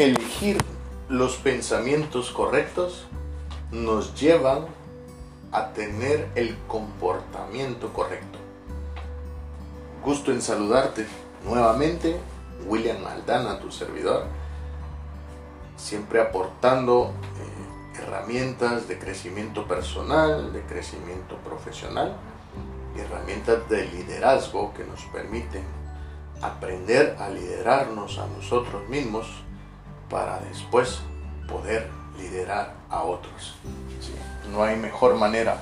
Elegir los pensamientos correctos nos llevan a tener el comportamiento correcto. Gusto en saludarte nuevamente, William Aldana, tu servidor, siempre aportando eh, herramientas de crecimiento personal, de crecimiento profesional, herramientas de liderazgo que nos permiten aprender a liderarnos a nosotros mismos para después poder liderar a otros. No hay mejor manera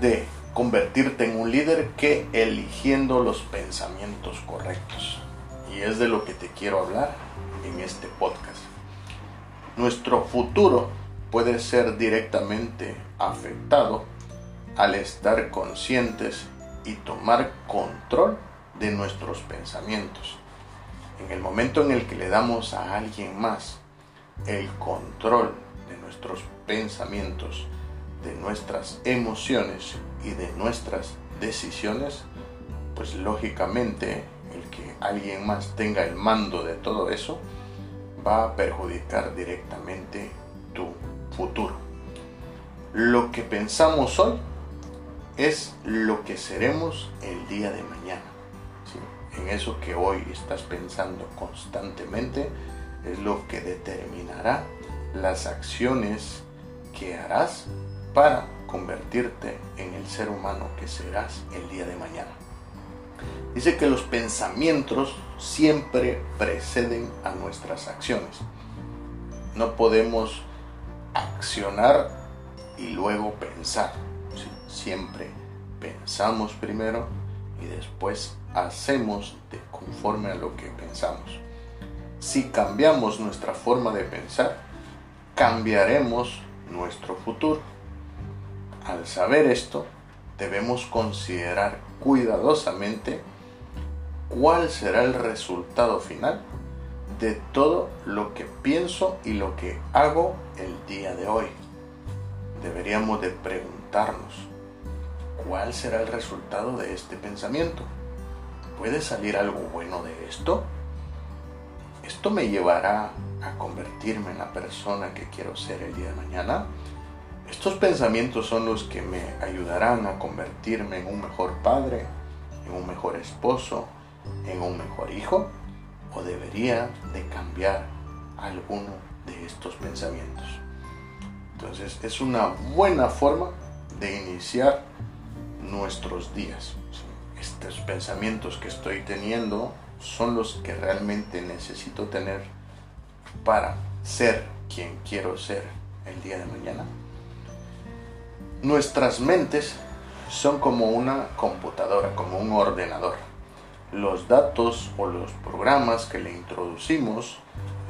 de convertirte en un líder que eligiendo los pensamientos correctos. Y es de lo que te quiero hablar en este podcast. Nuestro futuro puede ser directamente afectado al estar conscientes y tomar control de nuestros pensamientos. En el momento en el que le damos a alguien más el control de nuestros pensamientos, de nuestras emociones y de nuestras decisiones, pues lógicamente el que alguien más tenga el mando de todo eso va a perjudicar directamente tu futuro. Lo que pensamos hoy es lo que seremos el día de mañana. En eso que hoy estás pensando constantemente es lo que determinará las acciones que harás para convertirte en el ser humano que serás el día de mañana. Dice que los pensamientos siempre preceden a nuestras acciones. No podemos accionar y luego pensar. Siempre pensamos primero y después hacemos de conforme a lo que pensamos. Si cambiamos nuestra forma de pensar, cambiaremos nuestro futuro. Al saber esto, debemos considerar cuidadosamente cuál será el resultado final de todo lo que pienso y lo que hago el día de hoy. Deberíamos de preguntarnos, ¿cuál será el resultado de este pensamiento? ¿Puede salir algo bueno de esto? ¿Esto me llevará a convertirme en la persona que quiero ser el día de mañana? Estos pensamientos son los que me ayudarán a convertirme en un mejor padre, en un mejor esposo, en un mejor hijo, o debería de cambiar alguno de estos pensamientos. Entonces es una buena forma de iniciar nuestros días. Estos pensamientos que estoy teniendo son los que realmente necesito tener para ser quien quiero ser el día de mañana. Nuestras mentes son como una computadora, como un ordenador. Los datos o los programas que le introducimos,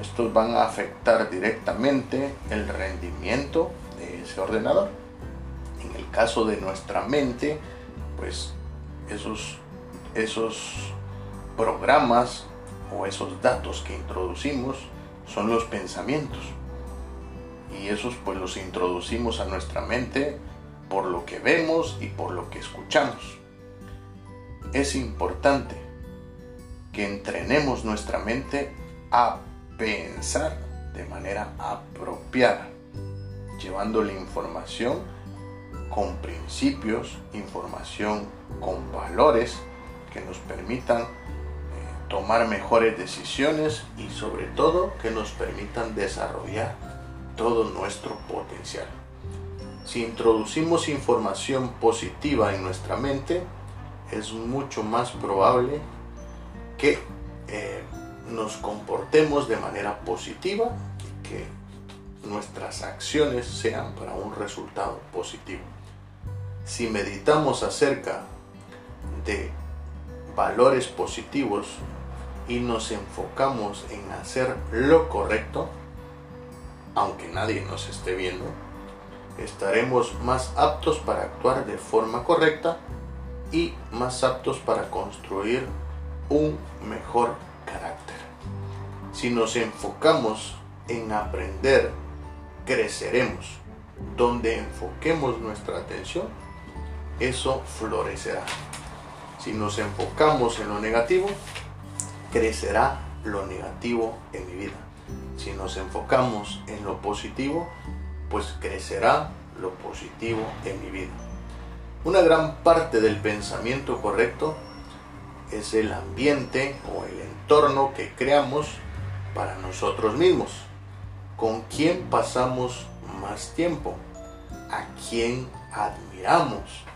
estos van a afectar directamente el rendimiento de ese ordenador. En el caso de nuestra mente, pues esos, esos programas o esos datos que introducimos son los pensamientos. Y esos pues los introducimos a nuestra mente por lo que vemos y por lo que escuchamos. Es importante que entrenemos nuestra mente a pensar de manera apropiada, llevando la información con principios, información con valores que nos permitan tomar mejores decisiones y sobre todo que nos permitan desarrollar todo nuestro potencial. Si introducimos información positiva en nuestra mente, es mucho más probable que eh, nos comportemos de manera positiva y que nuestras acciones sean para un resultado positivo. Si meditamos acerca de valores positivos y nos enfocamos en hacer lo correcto, aunque nadie nos esté viendo, estaremos más aptos para actuar de forma correcta y más aptos para construir un mejor carácter. Si nos enfocamos en aprender, creceremos. Donde enfoquemos nuestra atención, eso florecerá. Si nos enfocamos en lo negativo, crecerá lo negativo en mi vida. Si nos enfocamos en lo positivo, pues crecerá lo positivo en mi vida. Una gran parte del pensamiento correcto es el ambiente o el entorno que creamos para nosotros mismos. ¿Con quién pasamos más tiempo? ¿A quién admiramos?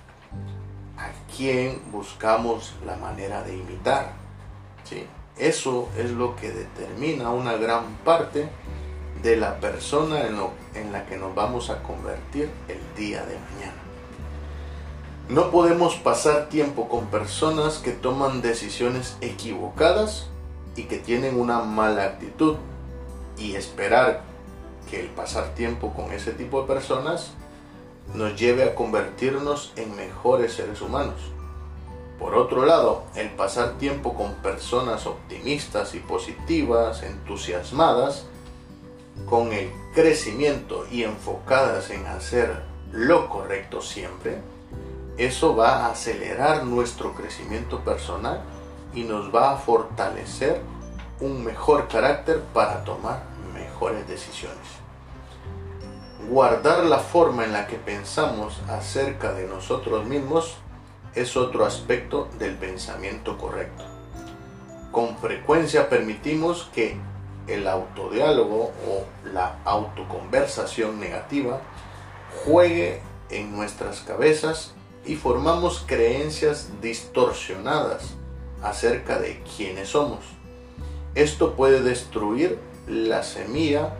¿A quién buscamos la manera de imitar? ¿Sí? Eso es lo que determina una gran parte de la persona en, en la que nos vamos a convertir el día de mañana. No podemos pasar tiempo con personas que toman decisiones equivocadas y que tienen una mala actitud y esperar que el pasar tiempo con ese tipo de personas nos lleve a convertirnos en mejores seres humanos. Por otro lado, el pasar tiempo con personas optimistas y positivas, entusiasmadas, con el crecimiento y enfocadas en hacer lo correcto siempre, eso va a acelerar nuestro crecimiento personal y nos va a fortalecer un mejor carácter para tomar mejores decisiones. Guardar la forma en la que pensamos acerca de nosotros mismos es otro aspecto del pensamiento correcto. Con frecuencia permitimos que el autodiálogo o la autoconversación negativa juegue en nuestras cabezas y formamos creencias distorsionadas acerca de quiénes somos. Esto puede destruir la semilla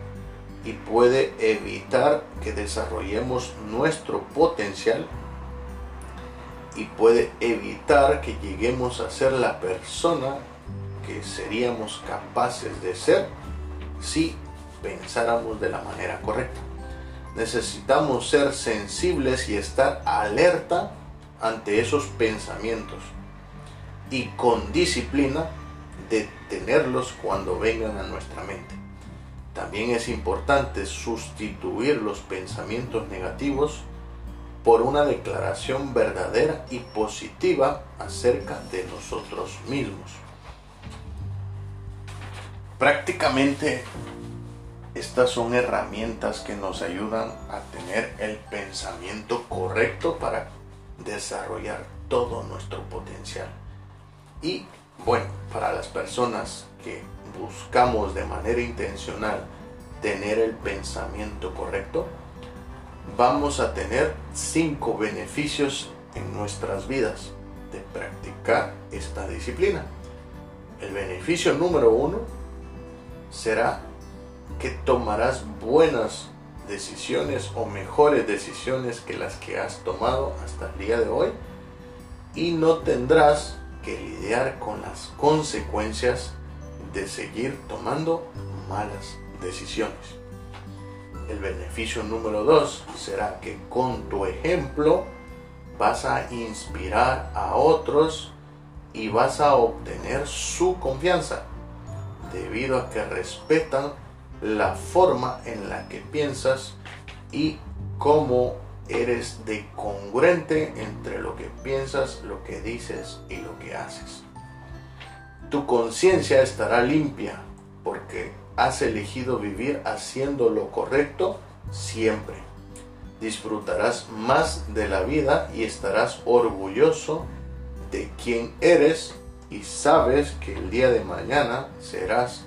y puede evitar que desarrollemos nuestro potencial y puede evitar que lleguemos a ser la persona que seríamos capaces de ser si pensáramos de la manera correcta. Necesitamos ser sensibles y estar alerta ante esos pensamientos y con disciplina detenerlos cuando vengan a nuestra mente. También es importante sustituir los pensamientos negativos por una declaración verdadera y positiva acerca de nosotros mismos. Prácticamente estas son herramientas que nos ayudan a tener el pensamiento correcto para desarrollar todo nuestro potencial. Y bueno, para las personas que buscamos de manera intencional tener el pensamiento correcto, vamos a tener cinco beneficios en nuestras vidas de practicar esta disciplina. El beneficio número uno será que tomarás buenas decisiones o mejores decisiones que las que has tomado hasta el día de hoy y no tendrás que lidiar con las consecuencias de seguir tomando malas decisiones. El beneficio número dos será que con tu ejemplo vas a inspirar a otros y vas a obtener su confianza debido a que respetan la forma en la que piensas y cómo eres de congruente entre lo que piensas, lo que dices y lo que haces. Tu conciencia estará limpia porque has elegido vivir haciendo lo correcto siempre. Disfrutarás más de la vida y estarás orgulloso de quién eres y sabes que el día de mañana serás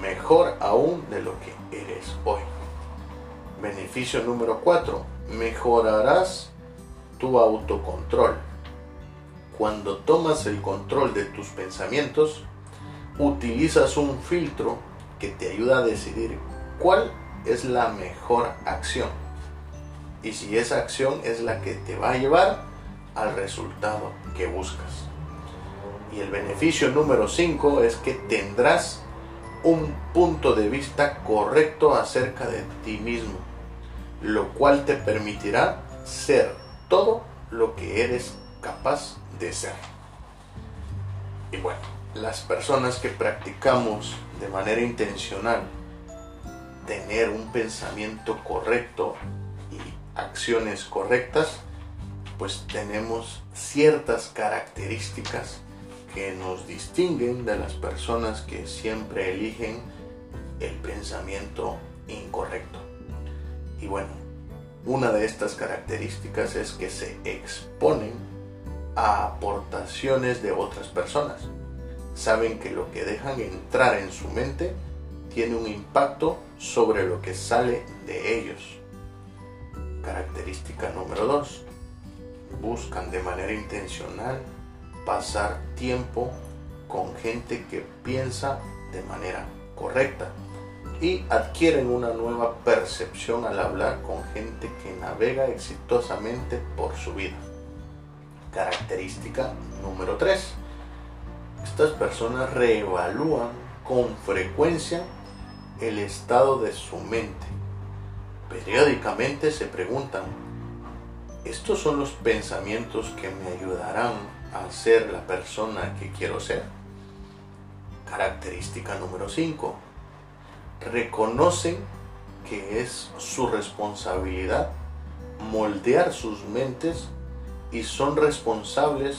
mejor aún de lo que eres hoy. Beneficio número 4. Mejorarás tu autocontrol. Cuando tomas el control de tus pensamientos, utilizas un filtro que te ayuda a decidir cuál es la mejor acción y si esa acción es la que te va a llevar al resultado que buscas. Y el beneficio número 5 es que tendrás un punto de vista correcto acerca de ti mismo, lo cual te permitirá ser todo lo que eres capaz de ser. Y bueno, las personas que practicamos de manera intencional tener un pensamiento correcto y acciones correctas, pues tenemos ciertas características que nos distinguen de las personas que siempre eligen el pensamiento incorrecto. Y bueno, una de estas características es que se exponen a aportaciones de otras personas. Saben que lo que dejan entrar en su mente tiene un impacto sobre lo que sale de ellos. Característica número 2. Buscan de manera intencional pasar tiempo con gente que piensa de manera correcta y adquieren una nueva percepción al hablar con gente que navega exitosamente por su vida. Característica número 3. Estas personas reevalúan con frecuencia el estado de su mente. Periódicamente se preguntan, ¿estos son los pensamientos que me ayudarán a ser la persona que quiero ser? Característica número 5. Reconocen que es su responsabilidad moldear sus mentes y son responsables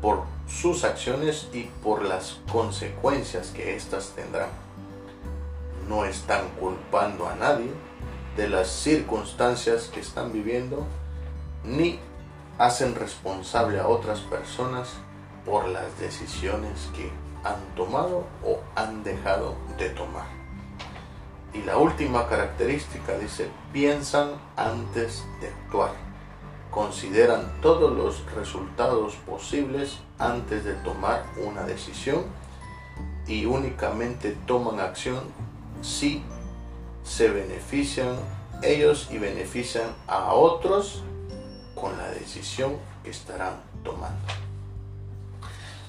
por sus acciones y por las consecuencias que éstas tendrán. No están culpando a nadie de las circunstancias que están viviendo, ni hacen responsable a otras personas por las decisiones que han tomado o han dejado de tomar. Y la última característica dice, piensan antes de actuar. Consideran todos los resultados posibles antes de tomar una decisión y únicamente toman acción si se benefician ellos y benefician a otros con la decisión que estarán tomando.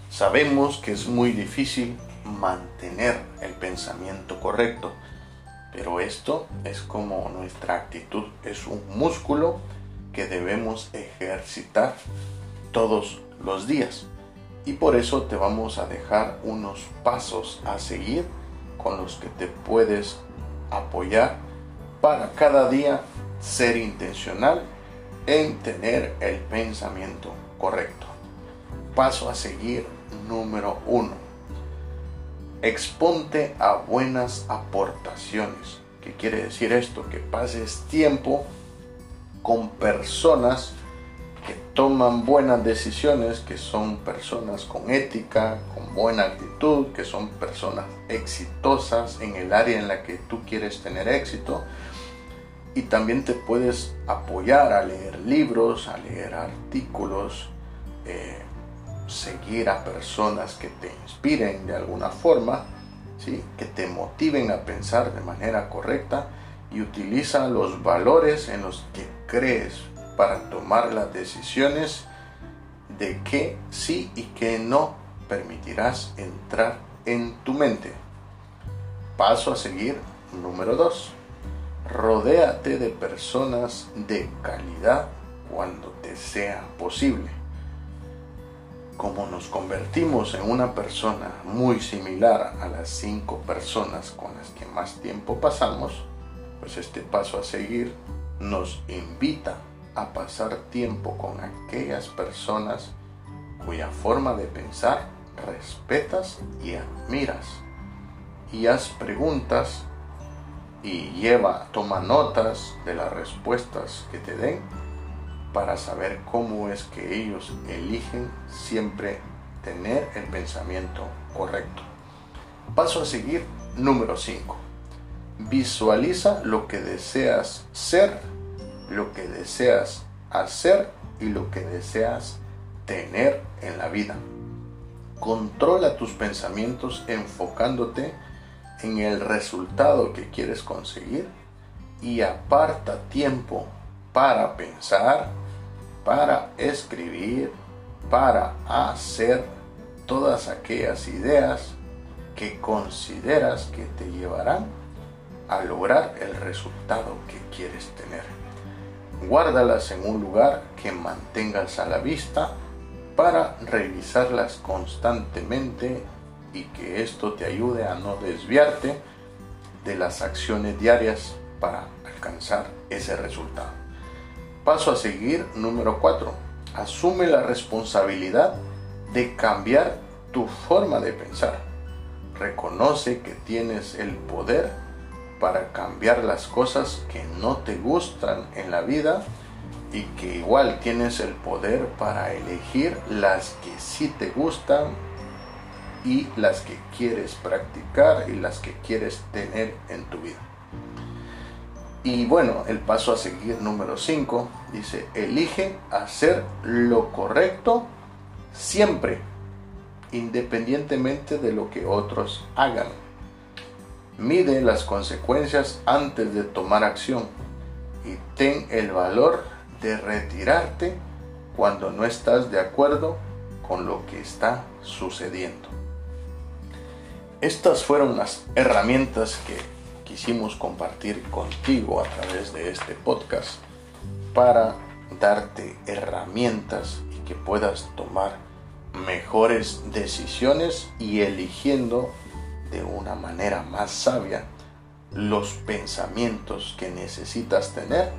Sabemos que es muy difícil mantener el pensamiento correcto, pero esto es como nuestra actitud, es un músculo que debemos ejercitar todos los días. Y por eso te vamos a dejar unos pasos a seguir con los que te puedes apoyar para cada día ser intencional en tener el pensamiento correcto. Paso a seguir número uno. Exponte a buenas aportaciones. ¿Qué quiere decir esto? Que pases tiempo con personas que toman buenas decisiones, que son personas con ética, con buena actitud, que son personas exitosas en el área en la que tú quieres tener éxito. Y también te puedes apoyar a leer libros, a leer artículos, eh, seguir a personas que te inspiren de alguna forma, ¿sí? que te motiven a pensar de manera correcta y utiliza los valores en los que crees para tomar las decisiones de qué sí y qué no permitirás entrar en tu mente. Paso a seguir número 2. Rodéate de personas de calidad cuando te sea posible. Como nos convertimos en una persona muy similar a las cinco personas con las que más tiempo pasamos, pues este paso a seguir nos invita a pasar tiempo con aquellas personas cuya forma de pensar respetas y admiras. Y haz preguntas y lleva, toma notas de las respuestas que te den para saber cómo es que ellos eligen siempre tener el pensamiento correcto. Paso a seguir número 5. Visualiza lo que deseas ser lo que deseas hacer y lo que deseas tener en la vida. Controla tus pensamientos enfocándote en el resultado que quieres conseguir y aparta tiempo para pensar, para escribir, para hacer todas aquellas ideas que consideras que te llevarán a lograr el resultado que quieres tener. Guárdalas en un lugar que mantengas a la vista para revisarlas constantemente y que esto te ayude a no desviarte de las acciones diarias para alcanzar ese resultado. Paso a seguir número 4. Asume la responsabilidad de cambiar tu forma de pensar. Reconoce que tienes el poder para cambiar las cosas que no te gustan en la vida y que igual tienes el poder para elegir las que sí te gustan y las que quieres practicar y las que quieres tener en tu vida. Y bueno, el paso a seguir número 5 dice, elige hacer lo correcto siempre, independientemente de lo que otros hagan. Mide las consecuencias antes de tomar acción y ten el valor de retirarte cuando no estás de acuerdo con lo que está sucediendo. Estas fueron las herramientas que quisimos compartir contigo a través de este podcast para darte herramientas y que puedas tomar mejores decisiones y eligiendo de una manera más sabia los pensamientos que necesitas tener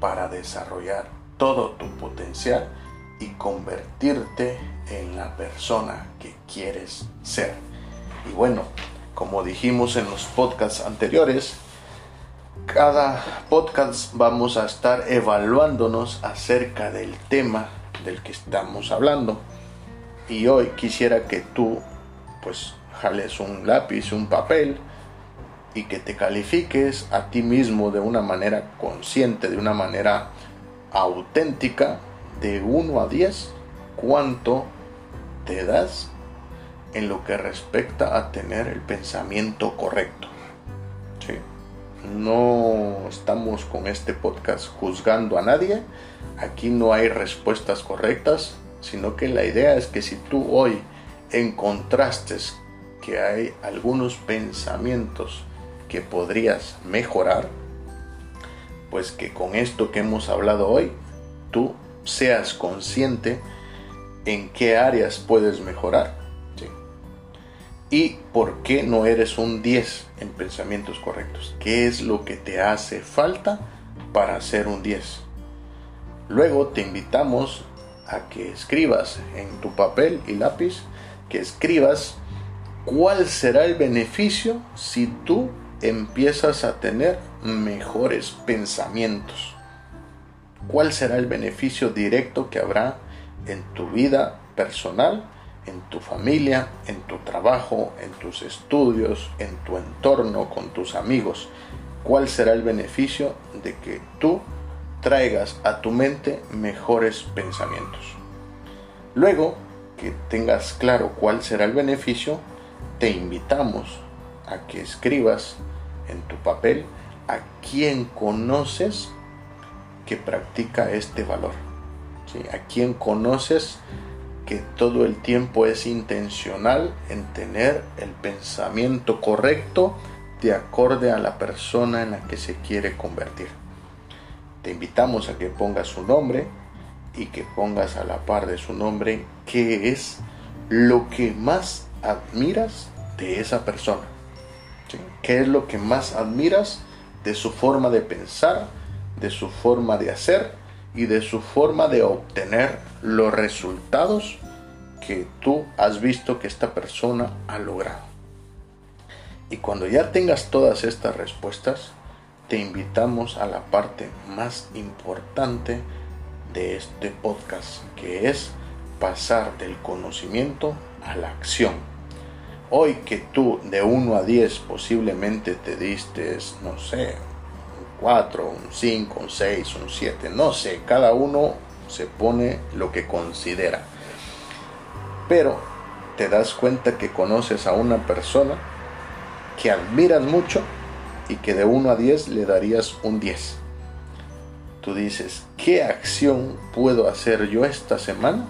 para desarrollar todo tu potencial y convertirte en la persona que quieres ser. Y bueno, como dijimos en los podcasts anteriores, cada podcast vamos a estar evaluándonos acerca del tema del que estamos hablando. Y hoy quisiera que tú pues jales un lápiz, un papel y que te califiques a ti mismo de una manera consciente, de una manera auténtica, de 1 a 10, cuánto te das en lo que respecta a tener el pensamiento correcto. No estamos con este podcast juzgando a nadie, aquí no hay respuestas correctas, sino que la idea es que si tú hoy encontraste que hay algunos pensamientos que podrías mejorar, pues que con esto que hemos hablado hoy, tú seas consciente en qué áreas puedes mejorar y por qué no eres un 10 en pensamientos correctos. ¿Qué es lo que te hace falta para ser un 10? Luego te invitamos a que escribas en tu papel y lápiz, que escribas cuál será el beneficio si tú empiezas a tener mejores pensamientos. ¿Cuál será el beneficio directo que habrá en tu vida personal en tu familia, en tu trabajo, en tus estudios, en tu entorno, con tus amigos. ¿Cuál será el beneficio de que tú traigas a tu mente mejores pensamientos? Luego que tengas claro cuál será el beneficio, te invitamos a que escribas en tu papel a quien conoces que practica este valor. A quien conoces que todo el tiempo es intencional en tener el pensamiento correcto de acorde a la persona en la que se quiere convertir. Te invitamos a que pongas su nombre y que pongas a la par de su nombre qué es lo que más admiras de esa persona. ¿Qué es lo que más admiras de su forma de pensar, de su forma de hacer y de su forma de obtener los resultados que tú has visto que esta persona ha logrado. Y cuando ya tengas todas estas respuestas, te invitamos a la parte más importante de este podcast, que es pasar del conocimiento a la acción. Hoy que tú de 1 a 10 posiblemente te diste, no sé, 4, un 5, un 6, un 7, no sé, cada uno se pone lo que considera. Pero te das cuenta que conoces a una persona que admiras mucho y que de 1 a 10 le darías un 10. Tú dices, ¿qué acción puedo hacer yo esta semana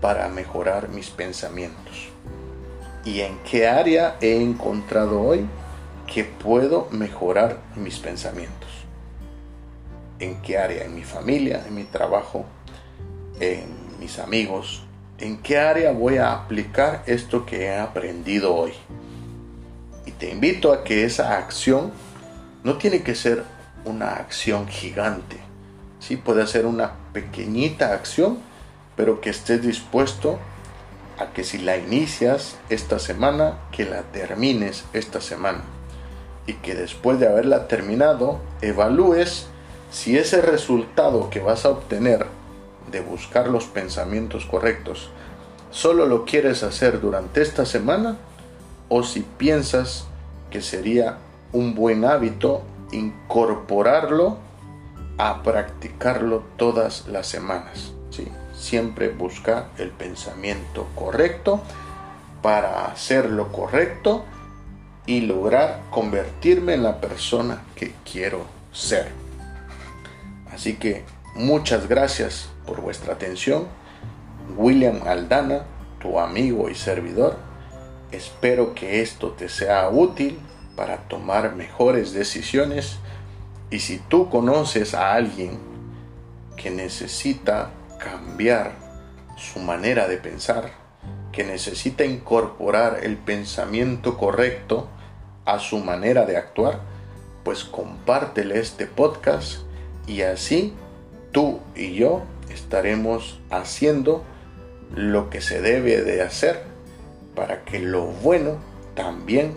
para mejorar mis pensamientos? ¿Y en qué área he encontrado hoy que puedo mejorar mis pensamientos. ¿En qué área? En mi familia, en mi trabajo, en mis amigos. ¿En qué área voy a aplicar esto que he aprendido hoy? Y te invito a que esa acción no tiene que ser una acción gigante. Sí, puede ser una pequeñita acción, pero que estés dispuesto a que si la inicias esta semana, que la termines esta semana. Y que después de haberla terminado, evalúes si ese resultado que vas a obtener de buscar los pensamientos correctos solo lo quieres hacer durante esta semana o si piensas que sería un buen hábito incorporarlo a practicarlo todas las semanas. Siempre busca el pensamiento correcto para hacer lo correcto y lograr convertirme en la persona que quiero ser. Así que muchas gracias por vuestra atención. William Aldana, tu amigo y servidor. Espero que esto te sea útil para tomar mejores decisiones y si tú conoces a alguien que necesita cambiar su manera de pensar, que necesita incorporar el pensamiento correcto a su manera de actuar, pues compártele este podcast y así tú y yo estaremos haciendo lo que se debe de hacer para que lo bueno también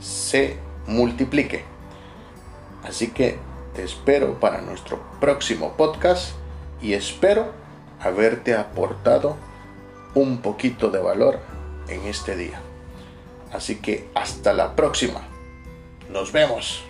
se multiplique. Así que te espero para nuestro próximo podcast y espero haberte aportado un poquito de valor en este día. Así que hasta la próxima. Nos vemos.